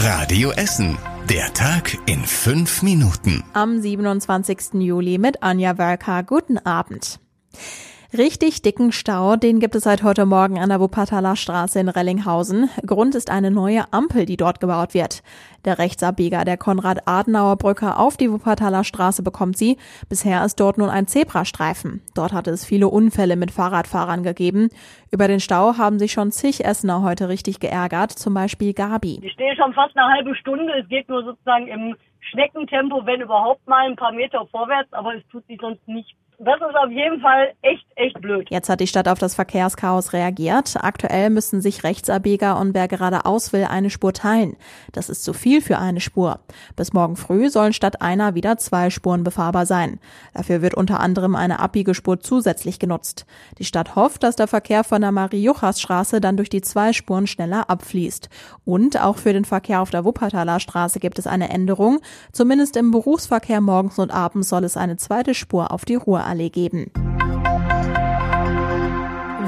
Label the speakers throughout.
Speaker 1: Radio Essen. Der Tag in fünf Minuten.
Speaker 2: Am 27. Juli mit Anja Wölker. Guten Abend. Richtig dicken Stau, den gibt es seit heute Morgen an der Wuppertaler Straße in Rellinghausen. Grund ist eine neue Ampel, die dort gebaut wird. Der Rechtsabbieger der Konrad-Adenauer-Brücke auf die Wuppertaler Straße bekommt sie. Bisher ist dort nun ein Zebrastreifen. Dort hatte es viele Unfälle mit Fahrradfahrern gegeben. Über den Stau haben sich schon zig Essener heute richtig geärgert, zum Beispiel Gabi.
Speaker 3: Ich stehe schon fast eine halbe Stunde. Es geht nur sozusagen im Schneckentempo, wenn überhaupt mal ein paar Meter vorwärts, aber es tut sich sonst nichts. Das ist auf jeden Fall echt, echt blöd.
Speaker 2: Jetzt hat die Stadt auf das Verkehrschaos reagiert. Aktuell müssen sich Rechtsabbieger und wer geradeaus will eine Spur teilen. Das ist zu viel für eine Spur. Bis morgen früh sollen statt einer wieder zwei Spuren befahrbar sein. Dafür wird unter anderem eine Abbiegespur zusätzlich genutzt. Die Stadt hofft, dass der Verkehr von der Marie-Juchas-Straße dann durch die zwei Spuren schneller abfließt. Und auch für den Verkehr auf der Wuppertaler Straße gibt es eine Änderung. Zumindest im Berufsverkehr morgens und abends soll es eine zweite Spur auf die Ruhrallee geben.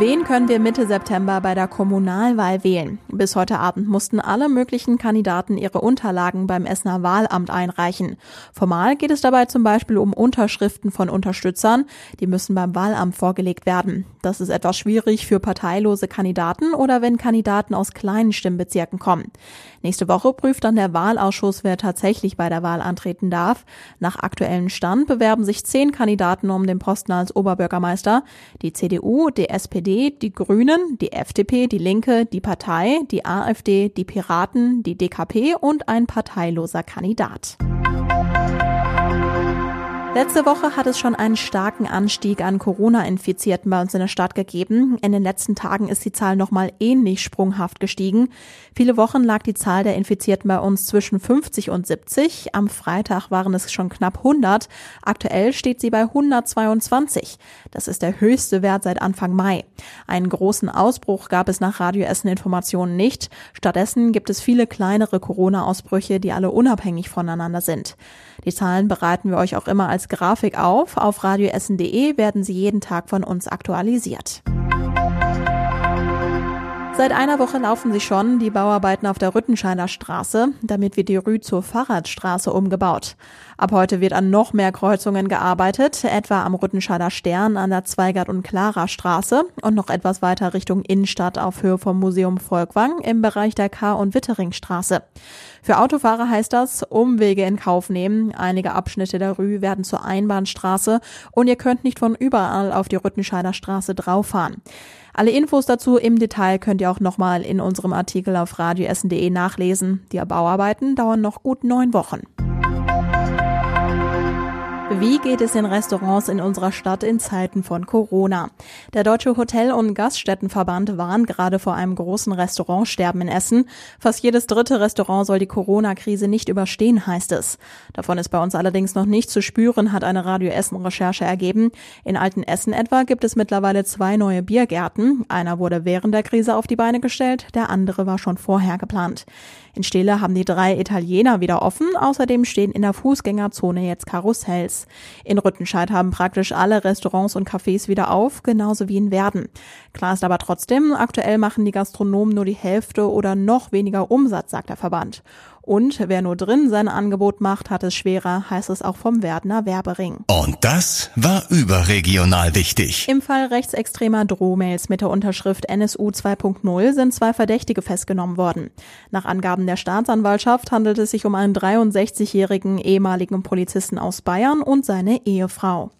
Speaker 2: Wen können wir Mitte September bei der Kommunalwahl wählen? Bis heute Abend mussten alle möglichen Kandidaten ihre Unterlagen beim Essener Wahlamt einreichen. Formal geht es dabei zum Beispiel um Unterschriften von Unterstützern. Die müssen beim Wahlamt vorgelegt werden. Das ist etwas schwierig für parteilose Kandidaten oder wenn Kandidaten aus kleinen Stimmbezirken kommen. Nächste Woche prüft dann der Wahlausschuss, wer tatsächlich bei der Wahl antreten darf. Nach aktuellem Stand bewerben sich zehn Kandidaten um den Posten als Oberbürgermeister. Die CDU, die SPD, die Grünen, die FDP, die Linke, die Partei, die AfD, die Piraten, die DKP und ein parteiloser Kandidat. Letzte Woche hat es schon einen starken Anstieg an Corona-Infizierten bei uns in der Stadt gegeben. In den letzten Tagen ist die Zahl nochmal ähnlich sprunghaft gestiegen. Viele Wochen lag die Zahl der Infizierten bei uns zwischen 50 und 70. Am Freitag waren es schon knapp 100. Aktuell steht sie bei 122. Das ist der höchste Wert seit Anfang Mai. Einen großen Ausbruch gab es nach Radio Essen Informationen nicht. Stattdessen gibt es viele kleinere Corona-Ausbrüche, die alle unabhängig voneinander sind. Die Zahlen bereiten wir euch auch immer als Grafik auf. Auf radioessen.de werden sie jeden Tag von uns aktualisiert. Seit einer Woche laufen sie schon, die Bauarbeiten auf der Rüttenscheider Straße. Damit wird die Rü zur Fahrradstraße umgebaut. Ab heute wird an noch mehr Kreuzungen gearbeitet, etwa am Rüttenscheider Stern an der Zweigert- und Clara Straße und noch etwas weiter Richtung Innenstadt auf Höhe vom Museum Volkwang im Bereich der K- und Witteringstraße. Für Autofahrer heißt das Umwege in Kauf nehmen. Einige Abschnitte der Rü werden zur Einbahnstraße und ihr könnt nicht von überall auf die Rüttenscheider Straße drauffahren. Alle Infos dazu im Detail könnt ihr auch nochmal in unserem Artikel auf radioessen.de nachlesen. Die Bauarbeiten dauern noch gut neun Wochen. Wie geht es den Restaurants in unserer Stadt in Zeiten von Corona? Der Deutsche Hotel- und Gaststättenverband warnt gerade vor einem großen Restaurantsterben in Essen. Fast jedes dritte Restaurant soll die Corona-Krise nicht überstehen, heißt es. Davon ist bei uns allerdings noch nicht zu spüren, hat eine Radio Essen-Recherche ergeben. In Alten Essen etwa gibt es mittlerweile zwei neue Biergärten. Einer wurde während der Krise auf die Beine gestellt, der andere war schon vorher geplant. In Stele haben die drei Italiener wieder offen. Außerdem stehen in der Fußgängerzone jetzt Karussells. In Rüttenscheid haben praktisch alle Restaurants und Cafés wieder auf, genauso wie in Werden. Klar ist aber trotzdem, aktuell machen die Gastronomen nur die Hälfte oder noch weniger Umsatz, sagt der Verband. Und wer nur drin sein Angebot macht, hat es schwerer, heißt es auch vom Werdener Werbering.
Speaker 1: Und das war überregional wichtig.
Speaker 2: Im Fall rechtsextremer Drohmails mit der Unterschrift NSU 2.0 sind zwei Verdächtige festgenommen worden. Nach Angaben der Staatsanwaltschaft handelt es sich um einen 63-jährigen ehemaligen Polizisten aus Bayern und seine Ehefrau.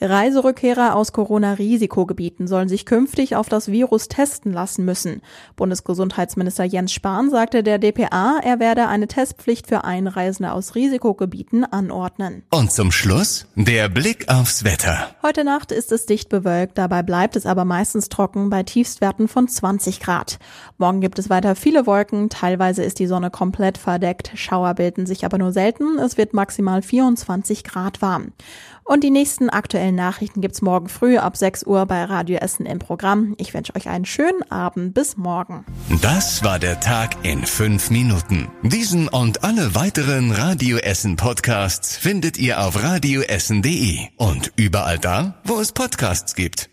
Speaker 2: Reiserückkehrer aus Corona-Risikogebieten sollen sich künftig auf das Virus testen lassen müssen. Bundesgesundheitsminister Jens Spahn sagte der DPA, er werde eine Testpflicht für Einreisende aus Risikogebieten anordnen.
Speaker 1: Und zum Schluss der Blick aufs Wetter.
Speaker 2: Heute Nacht ist es dicht bewölkt, dabei bleibt es aber meistens trocken bei Tiefstwerten von 20 Grad. Morgen gibt es weiter viele Wolken, teilweise ist die Sonne komplett verdeckt, Schauer bilden sich aber nur selten, es wird maximal 24 Grad warm. Und die nächsten aktuellen Nachrichten gibt's morgen früh ab 6 Uhr bei Radio Essen im Programm. Ich wünsche euch einen schönen Abend. Bis morgen.
Speaker 1: Das war der Tag in fünf Minuten. Diesen und alle weiteren Radio Essen Podcasts findet ihr auf radioessen.de und überall da, wo es Podcasts gibt.